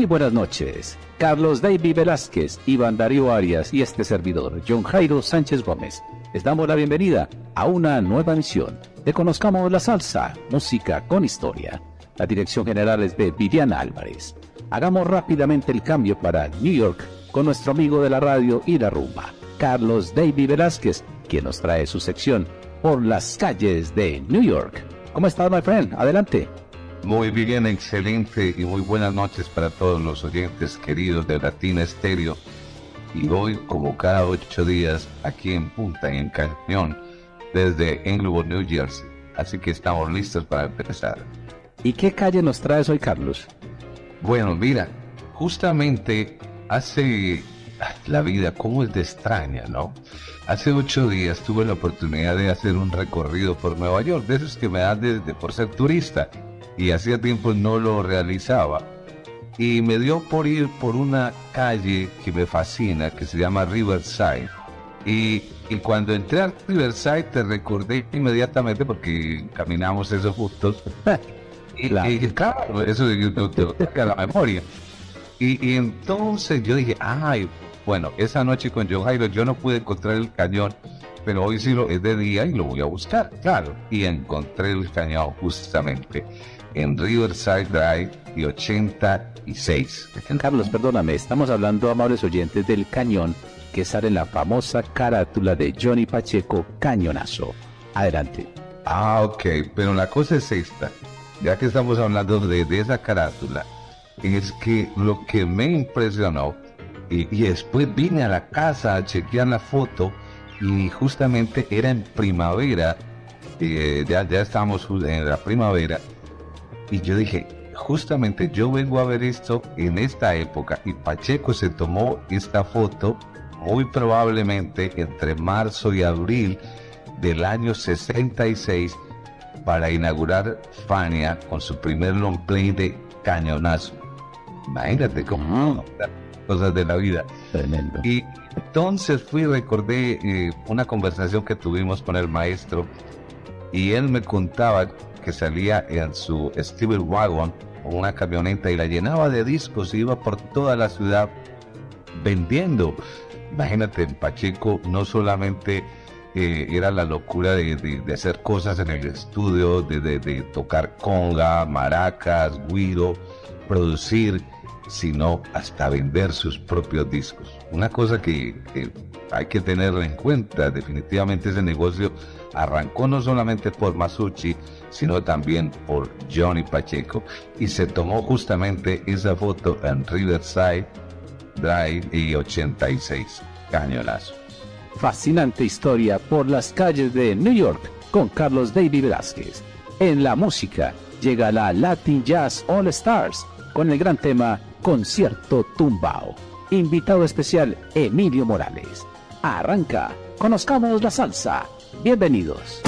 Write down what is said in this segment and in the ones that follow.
Muy buenas noches. Carlos David Velázquez, Iván Darío Arias y este servidor, John Jairo Sánchez Gómez, les damos la bienvenida a una nueva emisión de Conozcamos la Salsa, música con historia. La dirección general es de Viviana Álvarez. Hagamos rápidamente el cambio para New York con nuestro amigo de la radio y la rumba, Carlos David Velázquez, quien nos trae su sección por las calles de New York. ¿Cómo estás, my friend? Adelante. Muy bien, excelente y muy buenas noches para todos los oyentes queridos de Latina Estéreo. Y hoy, como cada ocho días, aquí en Punta, en Cañón, desde Englewood, New Jersey. Así que estamos listos para empezar. ¿Y qué calle nos traes hoy, Carlos? Bueno, mira, justamente hace la vida, cómo es de extraña, ¿no? Hace ocho días tuve la oportunidad de hacer un recorrido por Nueva York, de esos que me dan desde por ser turista y hacía tiempo no lo realizaba. Y me dio por ir por una calle que me fascina, que se llama Riverside. Y, y cuando entré a Riverside te recordé inmediatamente porque caminamos esos juntos. y, claro, eso te, te, la memoria. Y, y, entonces yo dije, ay, bueno, esa noche con Joe Jairo yo no pude encontrar el cañón, pero hoy sí lo es de día y lo voy a buscar, claro. Y encontré el cañón justamente en Riverside Drive y 86. Carlos, perdóname, estamos hablando, amables oyentes, del cañón que sale en la famosa carátula de Johnny Pacheco, Cañonazo. Adelante. Ah, ok, pero la cosa es esta, ya que estamos hablando de, esa carátula, es que lo que me impresionó, y, después vine a la casa a chequear la foto, y justamente era en primavera, eh, ya, ya estamos en la primavera, y yo dije, justamente yo vengo a ver esto en esta época y Pacheco se tomó esta foto muy probablemente entre marzo y abril del año 66 para inaugurar Fania con su primer long play de cañonazo. Imagínate cómo cosas de la vida. Tremendo. Y entonces fui, recordé eh, una conversación que tuvimos con el maestro y él me contaba que salía en su Steven Wagon, una camioneta, y la llenaba de discos y iba por toda la ciudad vendiendo. Imagínate, Pacheco no solamente eh, era la locura de, hacer cosas en el estudio, de, tocar conga, maracas, guiro, producir, sino hasta vender sus propios discos. Una cosa que, que hay que tener en cuenta, definitivamente ese negocio arrancó no solamente por Masucci, sino también por Johnny Pacheco y se tomó justamente esa foto en Riverside Drive y 86 cañonazo. Fascinante historia por las calles de New York con Carlos David Velázquez. En la música llega la Latin Jazz All Stars con el gran tema Concierto Tumbao. Invitado especial Emilio Morales. Arranca, conozcamos la salsa. Bienvenidos.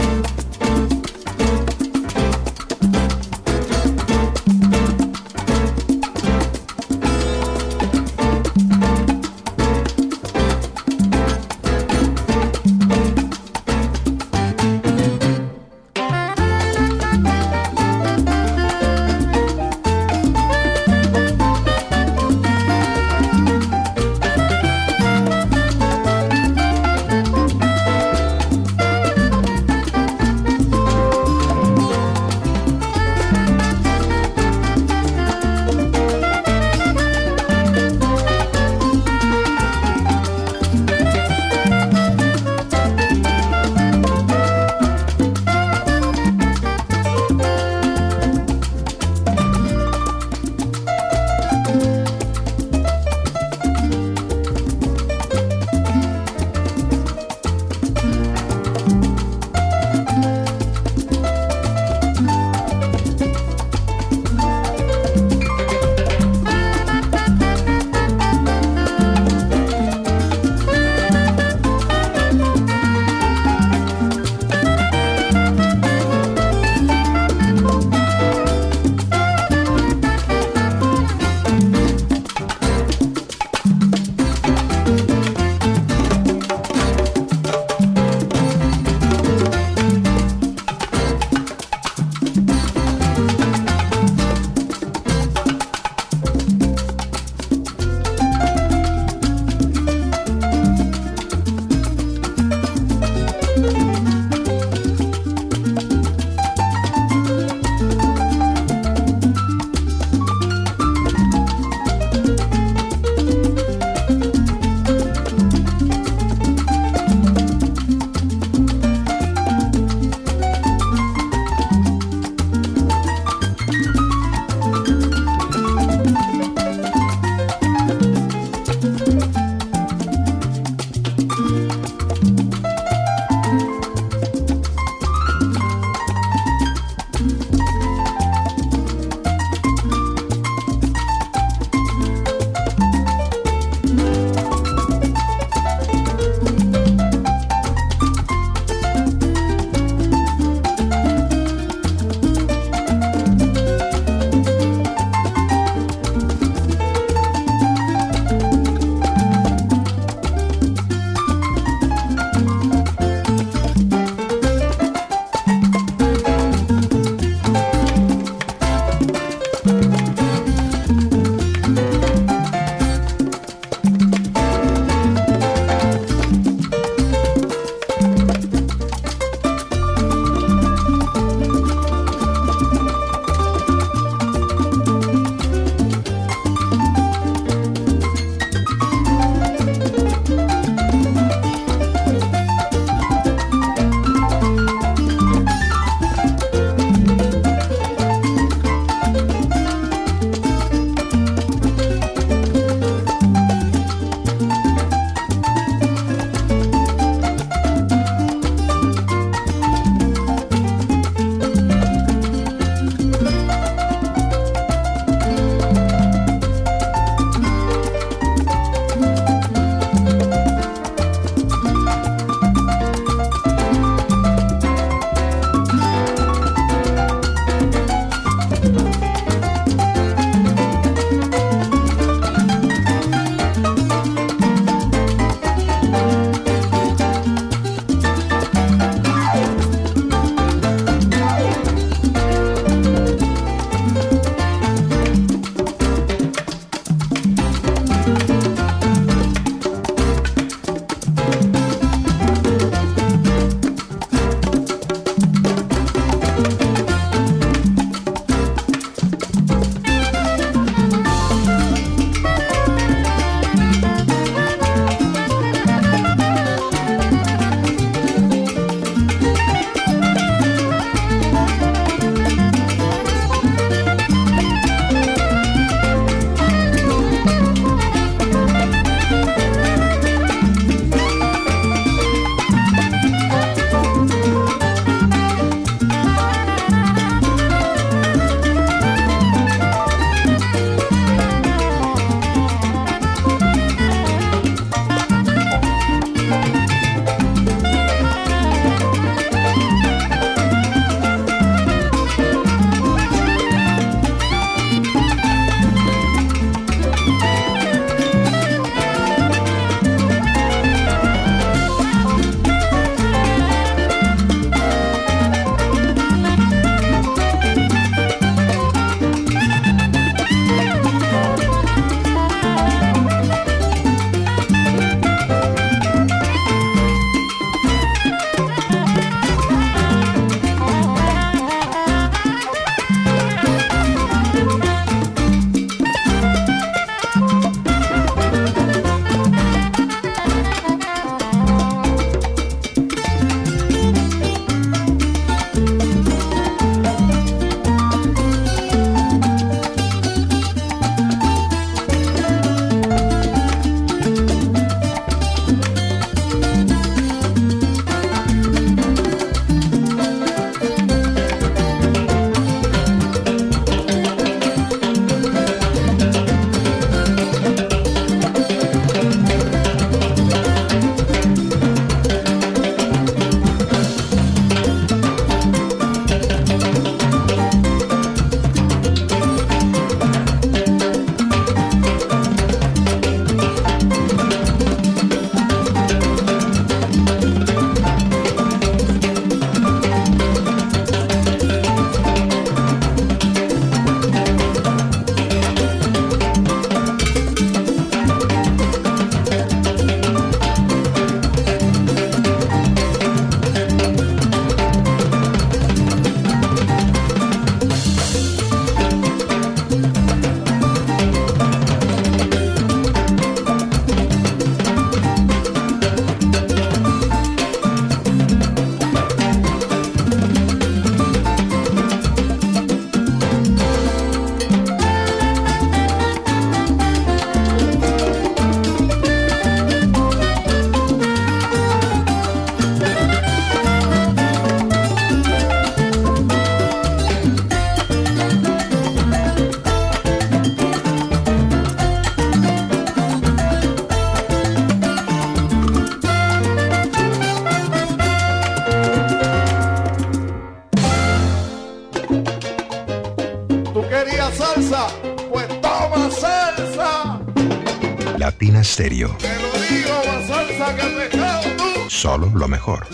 Solo lo mejor.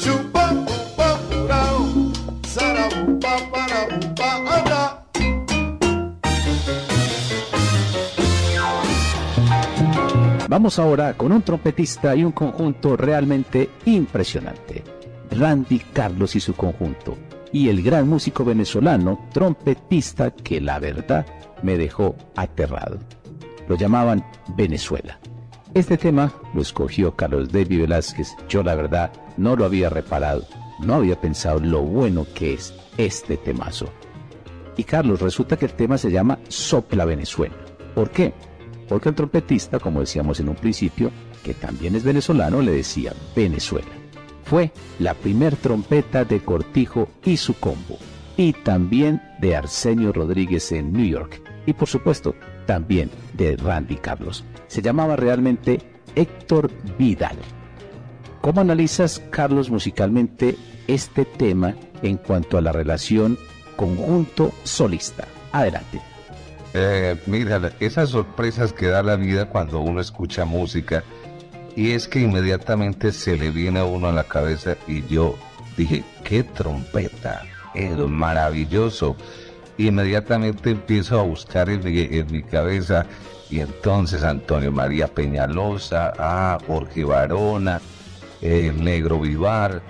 Vamos ahora con un trompetista y un conjunto realmente impresionante. Randy Carlos y su conjunto. Y el gran músico venezolano, trompetista que la verdad me dejó aterrado. Lo llamaban Venezuela. Este tema lo escogió Carlos David Velázquez. Yo la verdad no lo había reparado. No había pensado lo bueno que es este temazo. Y Carlos, resulta que el tema se llama Sopla Venezuela. ¿Por qué? Porque el trompetista, como decíamos en un principio, que también es venezolano, le decía Venezuela. Fue la primer trompeta de Cortijo y su combo, y también de Arsenio Rodríguez en New York, y por supuesto también de Randy Carlos. Se llamaba realmente Héctor Vidal. ¿Cómo analizas, Carlos, musicalmente este tema en cuanto a la relación conjunto solista? Adelante. Eh, mira, esas sorpresas que da la vida cuando uno escucha música y es que inmediatamente se le viene a uno a la cabeza y yo dije, qué trompeta, es maravilloso. Inmediatamente empiezo a buscar en mi, cabeza y entonces Antonio María Peñalosa, ah, Jorge Varona, el Negro Vivar,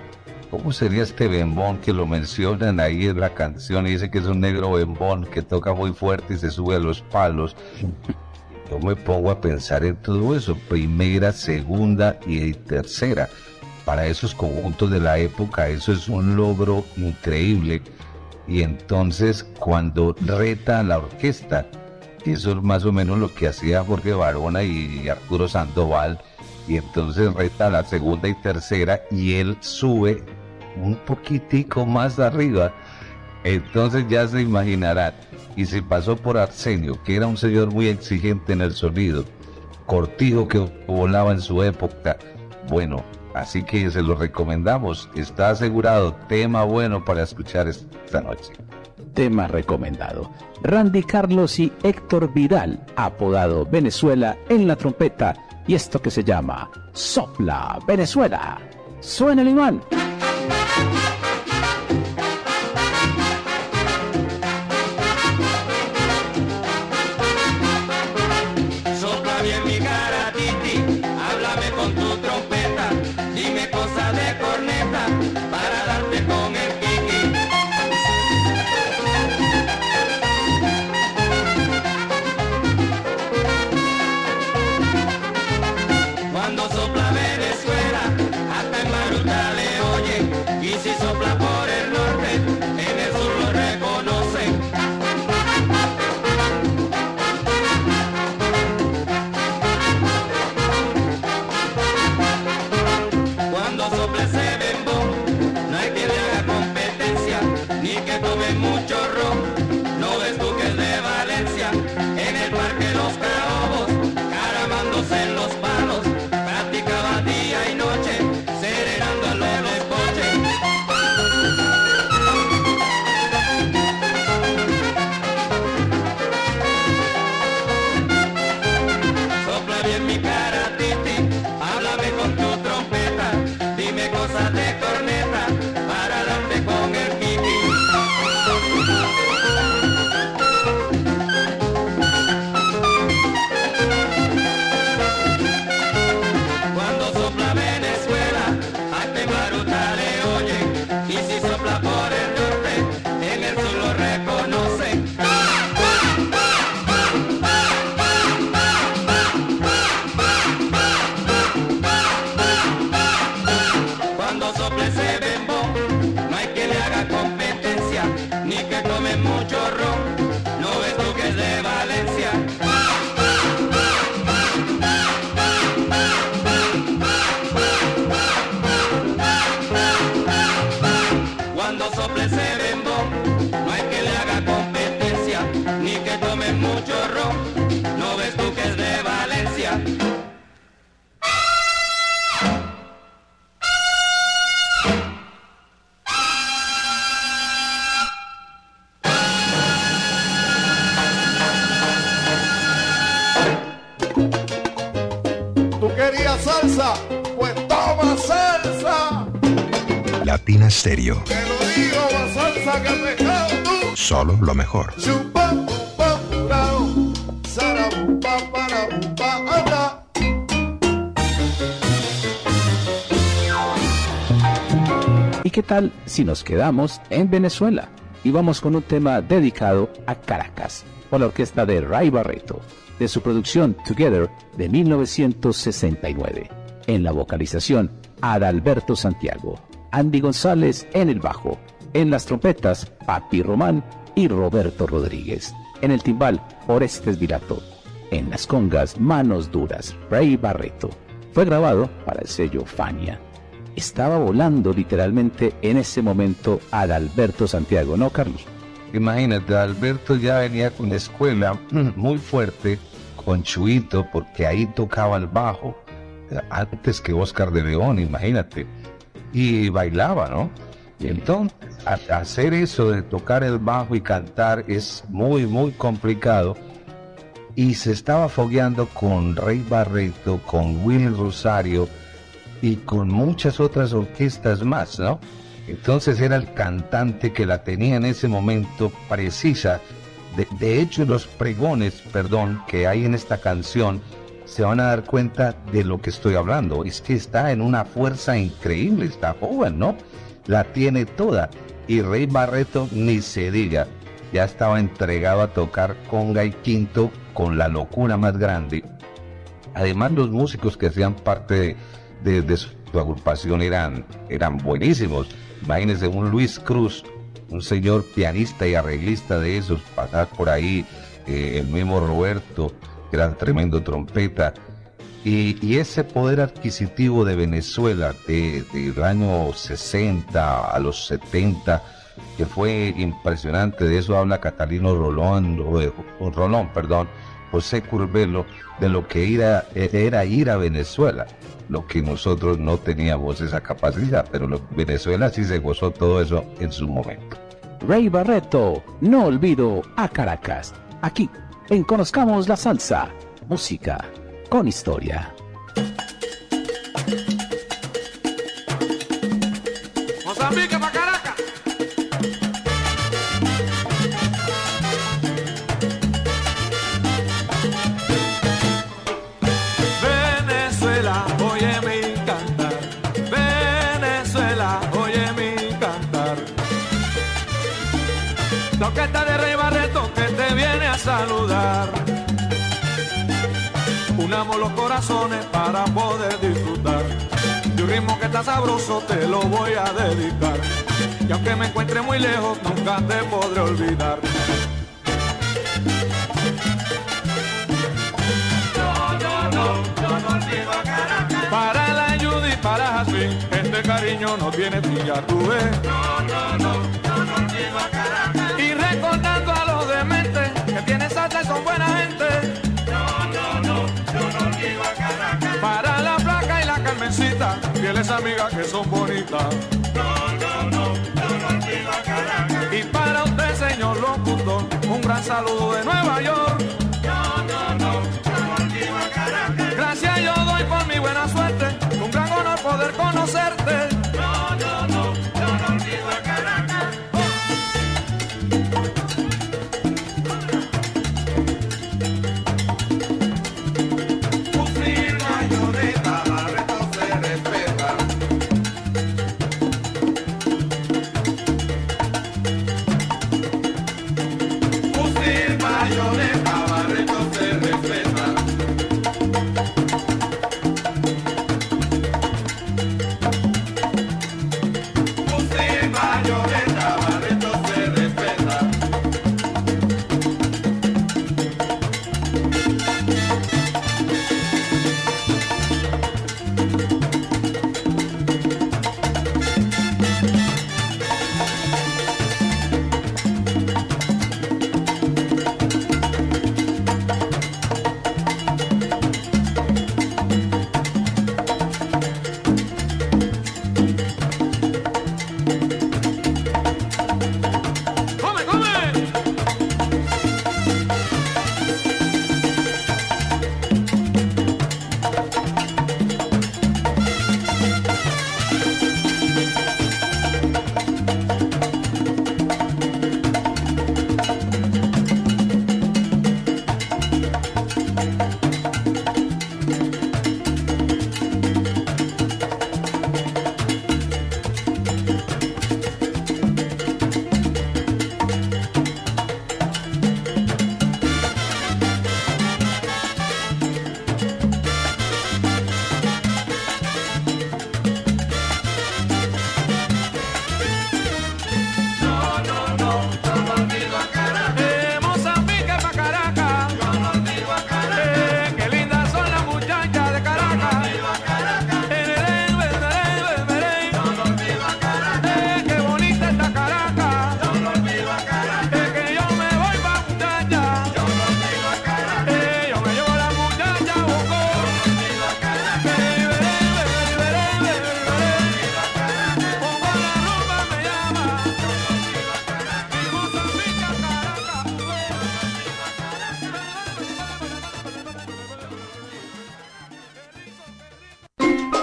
¿Cómo sería este bembón que lo mencionan ahí en la canción y dice que es un negro bembón que toca muy fuerte y se sube a los palos? Yo me pongo a pensar en todo eso, primera, segunda y tercera. Para esos conjuntos de la época eso es un logro increíble. Y entonces cuando reta la orquesta, eso es más o menos lo que hacía Jorge Barona y Arturo Sandoval, y entonces reta la segunda y tercera y él sube un poquitico más arriba. Entonces ya se imaginarán. Y se pasó por Arsenio, que era un señor muy exigente en el sonido. Cortijo que volaba en su época. Bueno, así que se lo recomendamos. Está asegurado. Tema bueno para escuchar esta noche. Tema recomendado. Randy Carlos y Héctor Vidal, apodado Venezuela en la trompeta. Y esto que se llama Sopla Venezuela. Suena el imán. ¿Y qué tal si nos quedamos en Venezuela? Y vamos con un tema dedicado a Caracas, por la orquesta de Ray Barreto, de su producción Together de 1969. En la vocalización, Adalberto Santiago, Andy González en el bajo, en las trompetas, Papi Román y Roberto Rodríguez. En el timbal, Orestes Virato. En las congas, Manos Duras, Ray Barreto. Fue grabado para el sello Fania. Estaba volando literalmente en ese momento Adalberto Santiago, ¿no, Carlos? Imagínate, Alberto ya venía con la escuela muy fuerte con Chuito, porque ahí tocaba el bajo, antes que Oscar de León, imagínate, y bailaba, ¿no? Y entonces, hacer eso de tocar el bajo y cantar es muy, muy complicado. Y se estaba fogueando con Rey Barreto, con Willy Rosario y con muchas otras orquestas más, ¿no? Entonces era el cantante que la tenía en ese momento precisa. De, de hecho, los pregones, perdón, que hay en esta canción, se van a dar cuenta de lo que estoy hablando. Es que está en una fuerza increíble, está joven, ¿no? La tiene toda. Y Rey Barreto ni se diga, ya estaba entregado a tocar conga y quinto con la locura más grande. Además, los músicos que hacían parte de, su agrupación eran, eran buenísimos. Imagínense un Luis Cruz, un señor pianista y arreglista de esos, pasar por ahí, eh, el mismo Roberto, que era tremendo trompeta. Y, ese poder adquisitivo de Venezuela de- del año 60 a los 70, que fue impresionante, de eso habla Catalino Rolón, de- Rolón, perdón, José Curbelo, de lo que era, era ir a Venezuela, lo que nosotros no teníamos esa capacidad, pero Venezuela sí se gozó todo eso en su momento. Ray Barreto, no olvido a Caracas. Aquí, en Conozcamos la Salsa, música con historia. Mozambique pa' Caracas. Venezuela, oye mi cantar. Venezuela, oye mi cantar. La orquesta de Unamos los corazones para poder disfrutar de un ritmo que está sabroso, te lo voy a dedicar. Y aunque me encuentre muy lejos, nunca te podré olvidar. Para la Judy, para Jasmine, este cariño no tiene fin, ya. No, no, no, yo no a Caracas. Y recordando a los dementes que tienen salsa y son buena gente. Fieles amigas que son bonitas. No, no, no, no. Y para usted, señor locutor, un gran saludo de Nueva York. No, no, no, no. Gracias yo doy por mi buena suerte, un gran honor poder conocerte.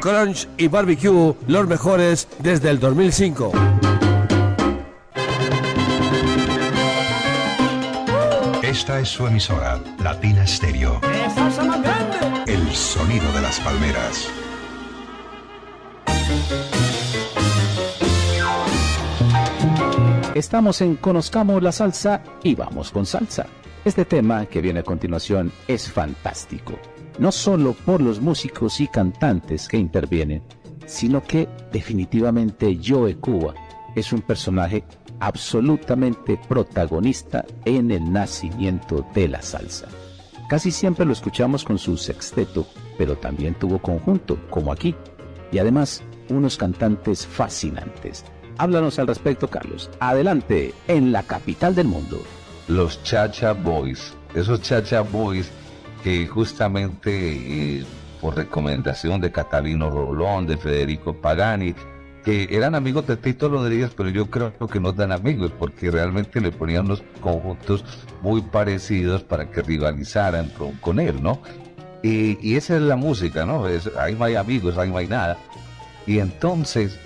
Crunch y Barbecue, los mejores desde el 2005. Esta es su emisora, Latina Stereo. El sonido de las palmeras. Estamos en Conozcamos la Salsa y vamos con salsa. Este tema que viene a continuación es fantástico no solo por los músicos y cantantes que intervienen, sino que definitivamente Joe Cuba es un personaje absolutamente protagonista en el nacimiento de la salsa. Casi siempre lo escuchamos con su sexteto, pero también tuvo conjunto, como aquí, y además unos cantantes fascinantes. Háblanos al respecto, Carlos. Adelante, en la capital del mundo. Los Chacha Boys. Esos Chacha Boys que justamente eh, por recomendación de Catalino Rolón, de Federico Pagani, que eran amigos de Tito Rodríguez, pero yo creo que no tan amigos, porque realmente le ponían unos conjuntos muy parecidos para que rivalizaran con, él, ¿no? Y, esa es la música, ¿no? Es, ahí no hay amigos, ahí no hay nada. Y entonces,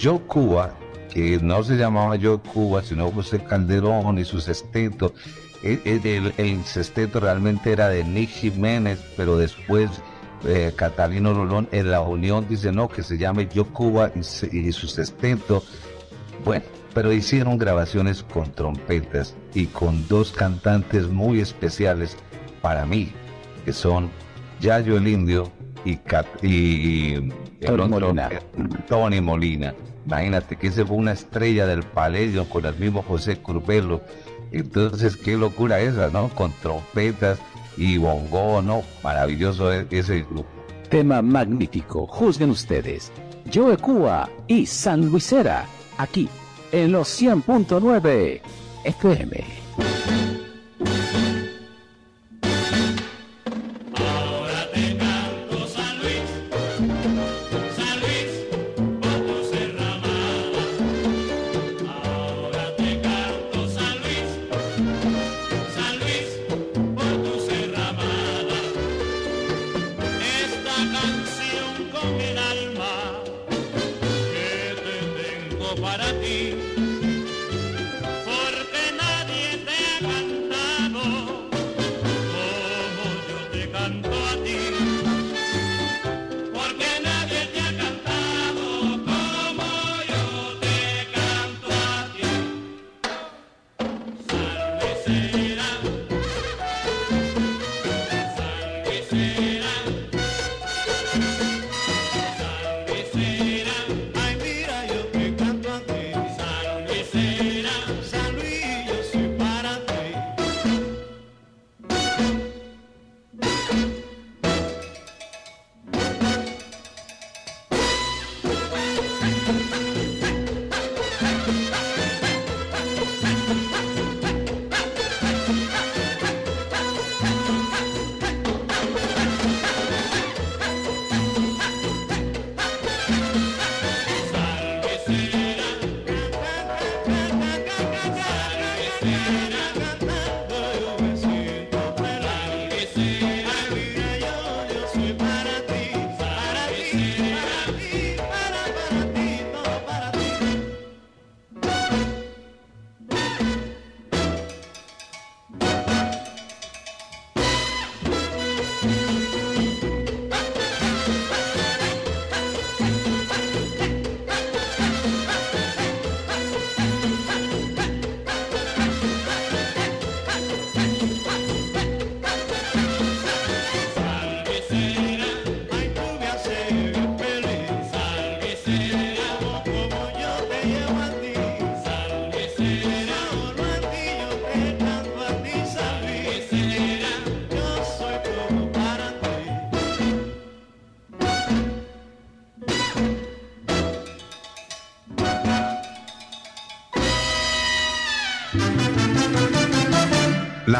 Joe Cuba, que no se llamaba Joe Cuba, sino José Calderón y sus estetos, el, el, sexteto realmente era de Nick Jiménez, pero después eh, Catalino Rolón en la unión dice no, que se llame Yo Cuba y, y su sexteto. Bueno, pero hicieron grabaciones con trompetas y con dos cantantes muy especiales para mí, que son Yayo el Indio y, Tony, Molina. Tony Molina. Imagínate que ese fue una estrella del Paledio con el mismo José Curbelo entonces, qué locura esa, ¿no? Con trompetas y bongo, ¿no? Maravilloso e-, ese grupo. Tema magnífico, juzguen ustedes. Joe Cuba y San Luisera, aquí, en los 100.9 FM.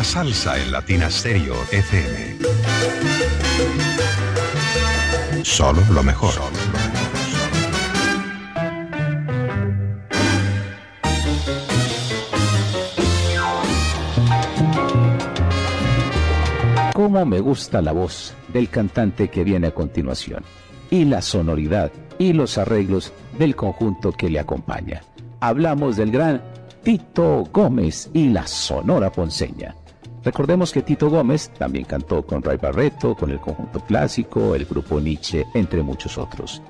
La salsa en Latina Stereo FM. Solo lo mejor. Cómo me gusta la voz del cantante que viene a continuación y la sonoridad y los arreglos del conjunto que le acompaña. Hablamos del gran Tito Gómez y la Sonora Ponceña. Recordemos que Tito Gómez también cantó con Ray Barreto, con el conjunto clásico, el grupo Nietzsche, entre muchos otros.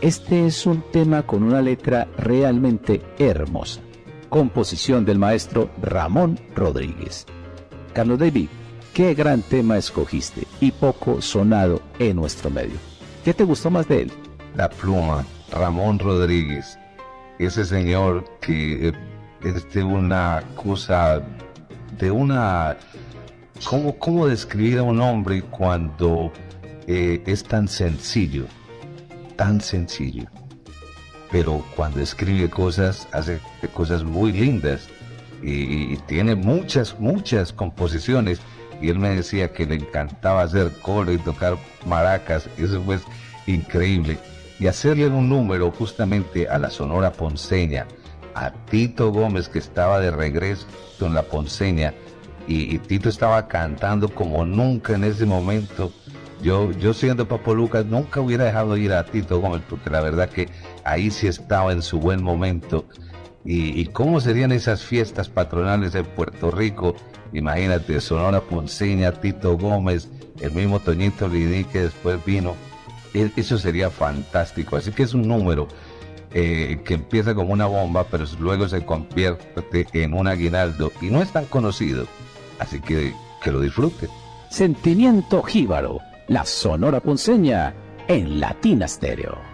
Este es un tema con una letra realmente hermosa. Composición del maestro Ramón Rodríguez. Carlos David, qué gran tema escogiste y poco sonado en nuestro medio. ¿Qué te gustó más de él? La pluma, Ramón Rodríguez. Ese señor que eh, es de una cosa, de una... ¿Cómo, cómo describir a un hombre cuando eh, es tan sencillo? Tan sencillo. Pero cuando escribe cosas, hace cosas muy lindas. Y, tiene muchas, muchas composiciones y él me decía que le encantaba hacer coro y tocar maracas, eso fue increíble. Y hacerle un número justamente a la Sonora Ponceña, a Tito Gómez que estaba de regreso en la Ponceña y, Tito estaba cantando como nunca en ese momento. Yo, yo siendo Papo Lucas nunca hubiera dejado ir a Tito Gómez porque la verdad que ahí sí estaba en su buen momento. Y, y cómo serían esas fiestas patronales en Puerto Rico Imagínate, Sonora Ponceña, Tito Gómez, el mismo Toñito Lidí que después vino. E, eso sería fantástico. Así que es un número eh, que empieza como una bomba, pero luego se convierte en un aguinaldo y no es tan conocido. Así que que lo disfrute. Sentimiento Jíbaro, la Sonora Ponceña en Latina Stereo.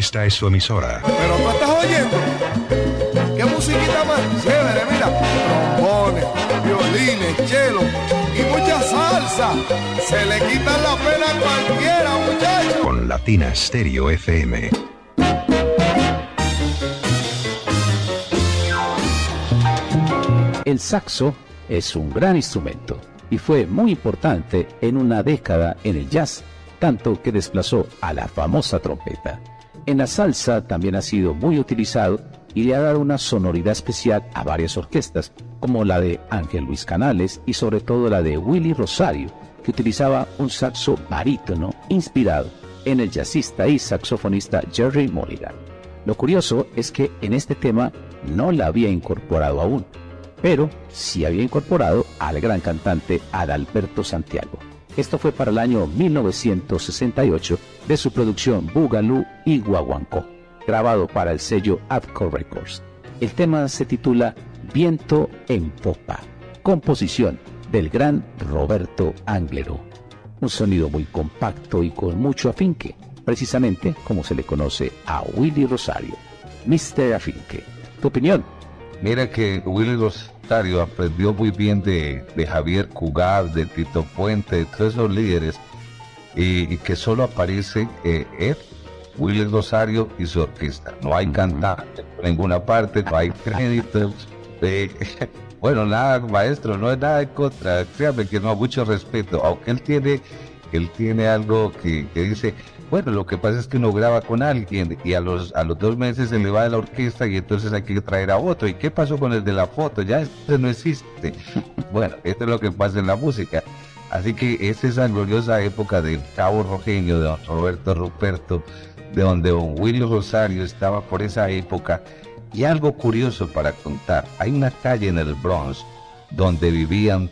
Esta es su emisora. Pero tú estás oyendo. ¿Qué musiquita más chévere? Mira, trombones, violines, chelo y mucha salsa. Se le quita la pena a cualquiera, muchachos. Con Latina Stereo FM. El saxo es un gran instrumento y fue muy importante en una década en el jazz, tanto que desplazó a la famosa trompeta. En la salsa también ha sido muy utilizado y le ha dado una sonoridad especial a varias orquestas, como la de Ángel Luis Canales y sobre todo la de Willy Rosario, que utilizaba un saxo barítono inspirado en el jazzista y saxofonista Jerry Mulligan. Lo curioso es que en este tema no la había incorporado aún, pero sí había incorporado al gran cantante Adalberto Santiago. Esto fue para el año 1968 de su producción Boogaloo y Guaguancó, grabado para el sello Adco Records. El tema se titula Viento en Popa, composición del gran Roberto Anglero. Un sonido muy compacto y con mucho afinque, precisamente como se le conoce a Willy Rosario. Mr. Afinque, ¿tu opinión? Mira que Willy Rosario aprendió muy bien de, de Javier Cugat, de Tito Puente, de todos esos líderes, y, y que solo aparece eh, él, Willy Rosario y su orquesta. No hay cantante por ninguna parte, no hay créditos. eh, bueno, nada, maestro, no es nada en contra. Créame que no, mucho respeto. Aunque él tiene, él tiene algo que, que dice, bueno, lo que pasa es que uno graba con alguien y a los, a los dos meses se le va de la orquesta y entonces hay que traer a otro. ¿Y qué pasó con el de la foto? Ya este no existe. Bueno, esto es lo que pasa en la música. Así que es esa gloriosa época del Cabo Rojeño, de don Roberto Ruperto, de donde don Willy Rosario estaba por esa época. Y algo curioso para contar, hay una calle en el Bronx donde vivían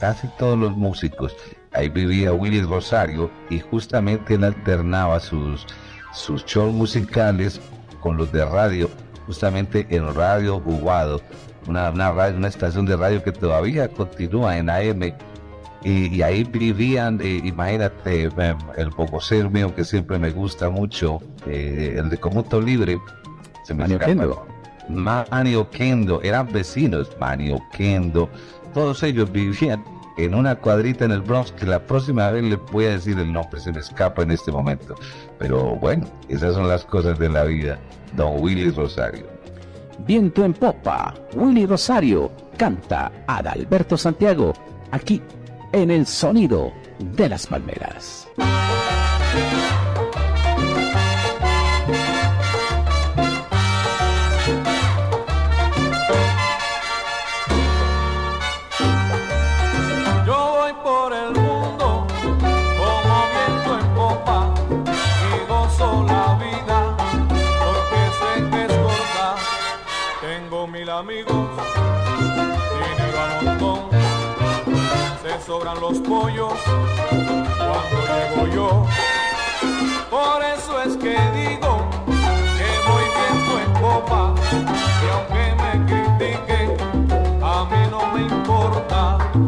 casi todos los músicos. Ahí vivía Willy Rosario y justamente él alternaba sus, sus shows musicales con los de radio, justamente en Radio Jugado, una, una, radio, una estación de radio que todavía continúa en AM. Y, y ahí vivían, eh, imagínate, eh, el Bogocero mío que siempre me gusta mucho, eh, el de Comuto Libre, se me Manio escapa. Kendo. Manio Kendo, eran vecinos, Manio Kendo, todos ellos vivían en una cuadrita en el Bronx que la próxima vez le voy a decir el nombre, se me escapa en este momento. Pero bueno, esas son las cosas de la vida. Don Willy Rosario. Viento en popa, Willy Rosario canta Adalberto Santiago, aquí en el sonido de las palmeras. Sobran los pollos cuando llego yo. Por eso es que digo que voy viento en y aunque me critiquen, a mí no me importa.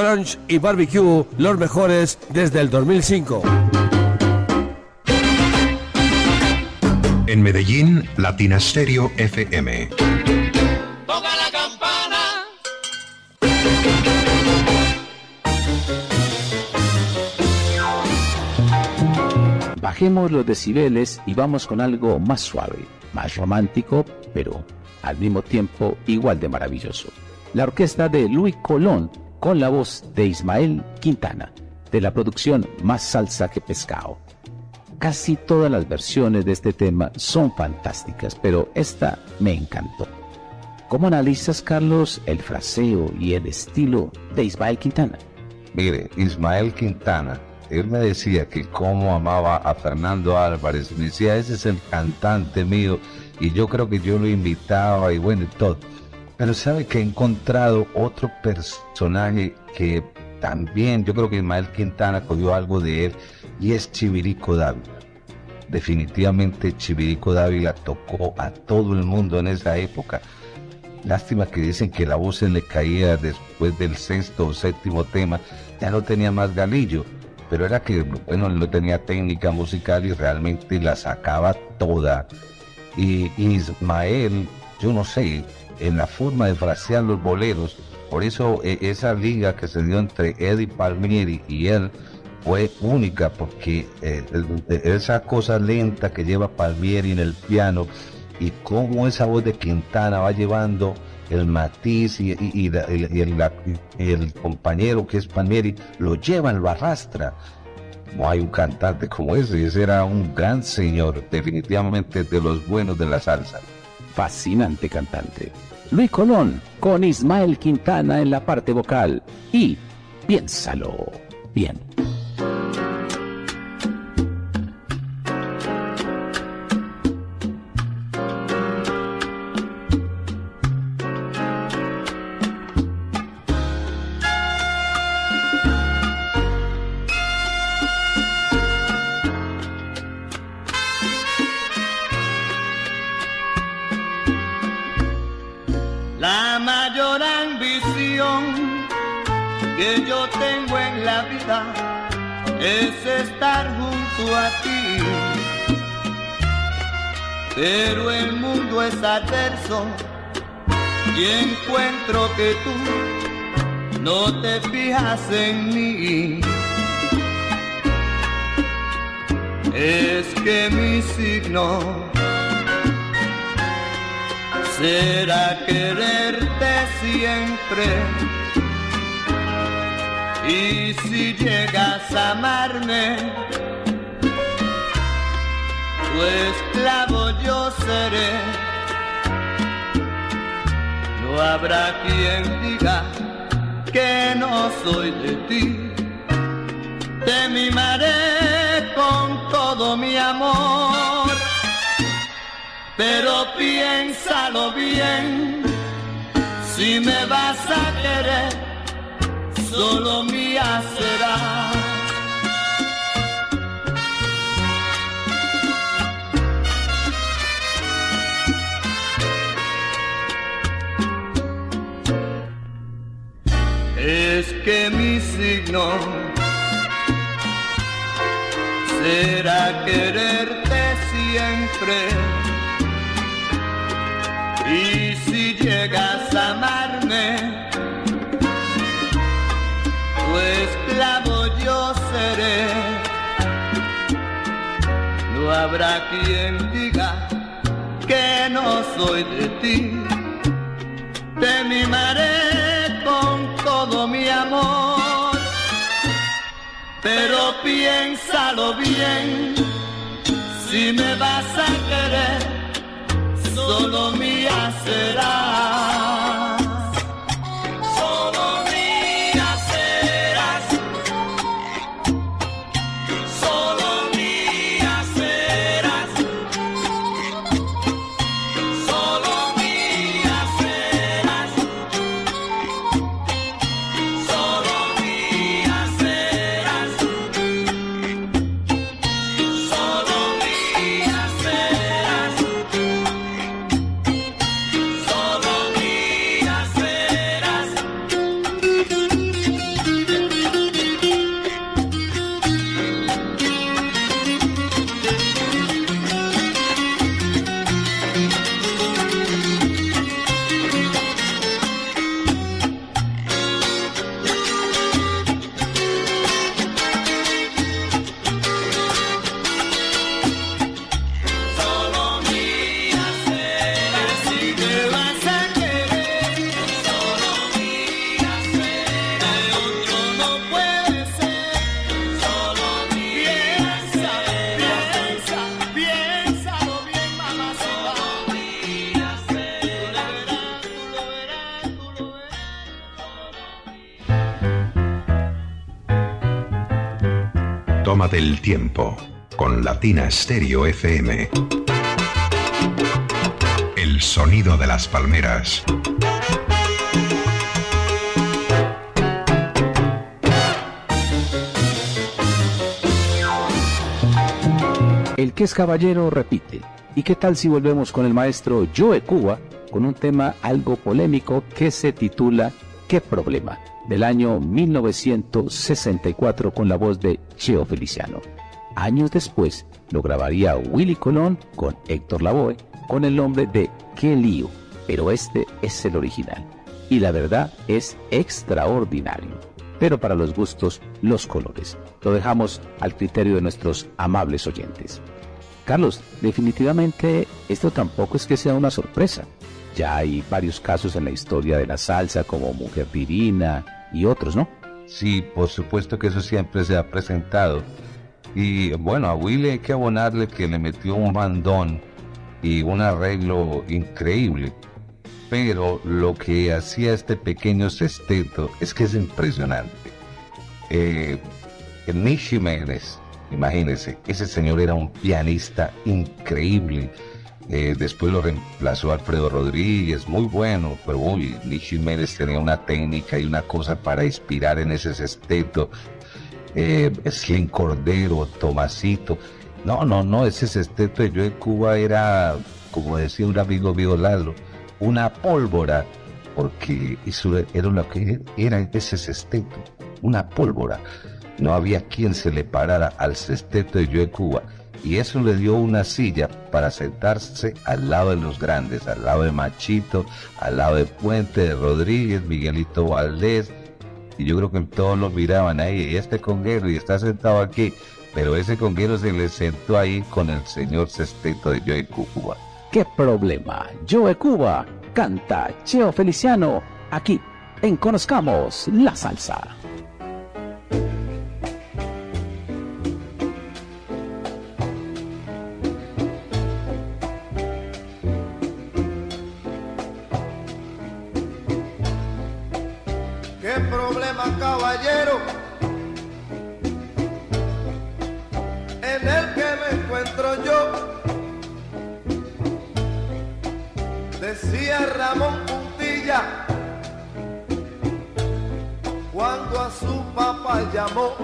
Crunch y Barbecue, los mejores desde el 2005. En Medellín, Latina Stereo FM. Toca la campana. Bajemos los decibeles y vamos con algo más suave, más romántico, pero al mismo tiempo igual de maravilloso. La orquesta de Luis Colón con la voz de Ismael Quintana, de la producción Más Salsa que Pescado. Casi todas las versiones de este tema son fantásticas, pero esta me encantó. ¿Cómo analizas, Carlos, el fraseo y el estilo de Ismael Quintana? Mire, Ismael Quintana, él me decía que cómo amaba a Fernando Álvarez. Me decía, ese es el cantante mío. Y yo creo que yo lo invitaba y bueno, y todo. Pero sabe que he encontrado otro personaje que también yo creo que Ismael Quintana cogió algo de él y es Chivirico Dávila. Definitivamente Chivirico Dávila tocó a todo el mundo en esa época. Lástima que dicen que la voz se le caía después del sexto o séptimo tema, ya no tenía más galillo, pero era que, bueno, no tenía técnica musical y realmente la sacaba toda. Y Ismael, yo no sé, en la forma de frasear los boleros. Por eso eh, esa liga que se dio entre Eddie Palmieri y él fue única, porque eh, esa cosa lenta que lleva Palmieri en el piano y cómo esa voz de Quintana va llevando el matiz y, el, compañero que es Palmieri lo lleva, lo arrastra. No hay un cantante como ese, ese era un gran señor, definitivamente de los buenos de la salsa. Fascinante cantante. Luis Colón con Ismael Quintana en la parte vocal y piénsalo bien. Y encuentro que tú no te fijas en mí. Es que mi signo será quererte siempre y si llegas a amarme, tu esclavo yo seré. Habrá quien diga que no soy de ti. Te mimaré con todo mi amor, pero piénsalo bien si me vas a querer solo mía será. Será quererte siempre. Y si llegas a amarme, esclavo yo seré. No habrá quien diga que no soy de ti. Te mimaré con todo mi amor, pero piénsalo bien. Si me vas a querer, solo mía será. Con Latina Stereo FM. El sonido de las palmeras. El que es caballero repite. ¿Y qué tal si volvemos con el maestro Joe Cuba con un tema algo polémico que se titula ¿Qué problema? del año 1964 con la voz de Cheo Feliciano. Años después lo grabaría Willy Colón con Héctor Lavoe con el nombre de Qué lío, pero este es el original. Y la verdad es extraordinario. Pero para los gustos, los colores. Lo dejamos al criterio de nuestros amables oyentes. Carlos, definitivamente esto tampoco es que sea una sorpresa. Ya hay varios casos en la historia de la salsa como Mujer Divina y otros, ¿no? Sí, por supuesto que eso siempre se ha presentado. Y bueno, a Willy hay que abonarle que le metió un bandón y un arreglo increíble. Pero lo que hacía este pequeño sexteto es que es impresionante. Eh, Nishi Jiménez, ese señor era un pianista increíble. Eh, después lo reemplazó Alfredo Rodríguez, muy bueno, pero uy, Nishi Jiménez tenía una técnica y una cosa para inspirar en ese sexteto. Eh, Slim Cordero, Tomasito. No, no, no, ese sexteto de yo en Cuba era, como decía un amigo mío Lalo, una pólvora, porque eso era lo que era ese sexteto, una pólvora. No había quien se le parara al sexteto de yo en Cuba. Y eso le dio una silla para sentarse al lado de los grandes, al lado de Machito, al lado de Puente, de Rodríguez, Miguelito Valdés. Y yo creo que todos lo miraban ahí, este conguero, y está sentado aquí pero ese conguero se le sentó ahí con el señor Sesteto de Joe Cuba. ¿Qué problema? Joe Cuba canta Cheo Feliciano aquí en Conozcamos la Salsa. Decía Ramón Puntilla cuando a su papá llamó.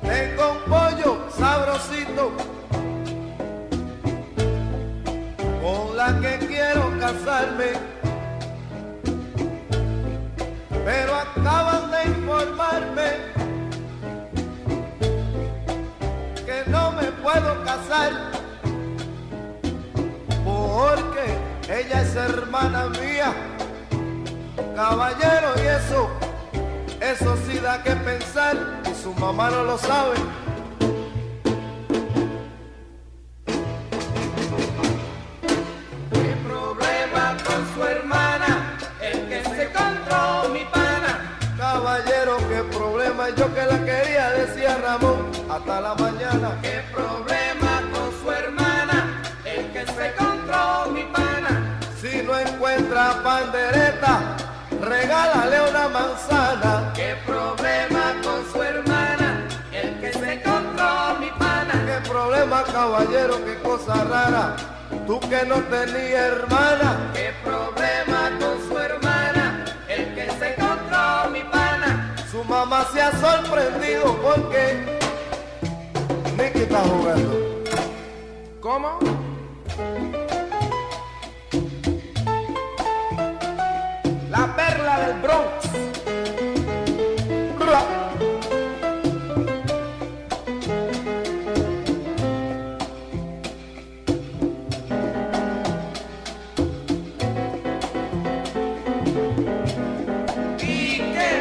Tengo un pollo sabrosito con la que quiero casarme. Pero acaban de informarme no me puedo casar ella es hermana mía, caballero y eso, eso sí da que pensar y su mamá no lo sabe. ¿Qué problema con su hermana? El que se encontró mi pana. Caballero, qué problema, yo que la quería, decía Ramón hasta la mañana. ¿Qué problema pandereta, regálale una manzana. ¿Qué problema con su hermana? El que se encontró mi pana. ¿Qué problema, caballero? Qué cosa rara. Tú que no tenías hermana. ¿Qué problema con su hermana? El que se encontró mi pana. Su mamá se ha sorprendido porque Nicky está jugando. ¿Cómo? Bronx. ¿Y qué.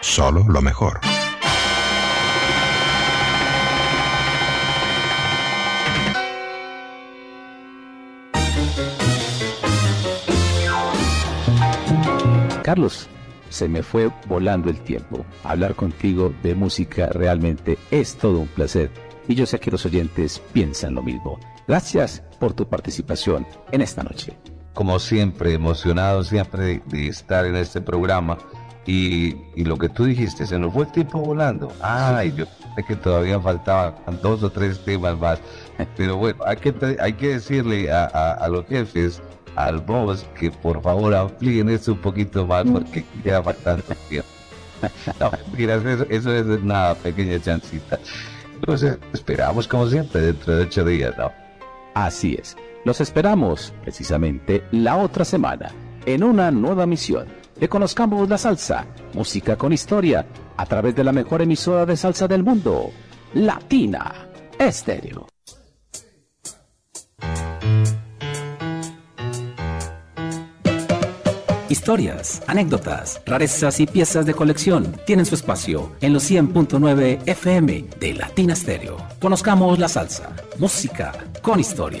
Solo lo mejor. Carlos, se me fue volando el tiempo. Hablar contigo de música realmente es todo un placer. Y yo sé que los oyentes piensan lo mismo. Gracias por tu participación en esta noche. Como siempre, emocionado siempre de, de estar en este programa. Y, y lo que tú dijiste, se nos fue el tiempo volando. Ay, yo sé que todavía faltaban dos o tres temas más. Pero bueno, hay que, hay que decirle a, a- a los jefes, al boss, que por favor amplíen esto un poquito más porque queda bastante tiempo. No, mira, eso, eso es una pequeña chancita. Entonces, esperamos como siempre dentro de ocho días, ¿no? Así es. Los esperamos precisamente la otra semana en una nueva misión de Conozcamos la Salsa, música con historia, a través de la mejor emisora de salsa del mundo, Latina Estéreo. Historias, anécdotas, rarezas y piezas de colección tienen su espacio en los 100.9 FM de Latina Stereo. Conozcamos la salsa, música con historia.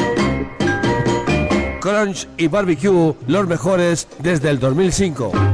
Crunch y Barbecue, los mejores desde el 2005.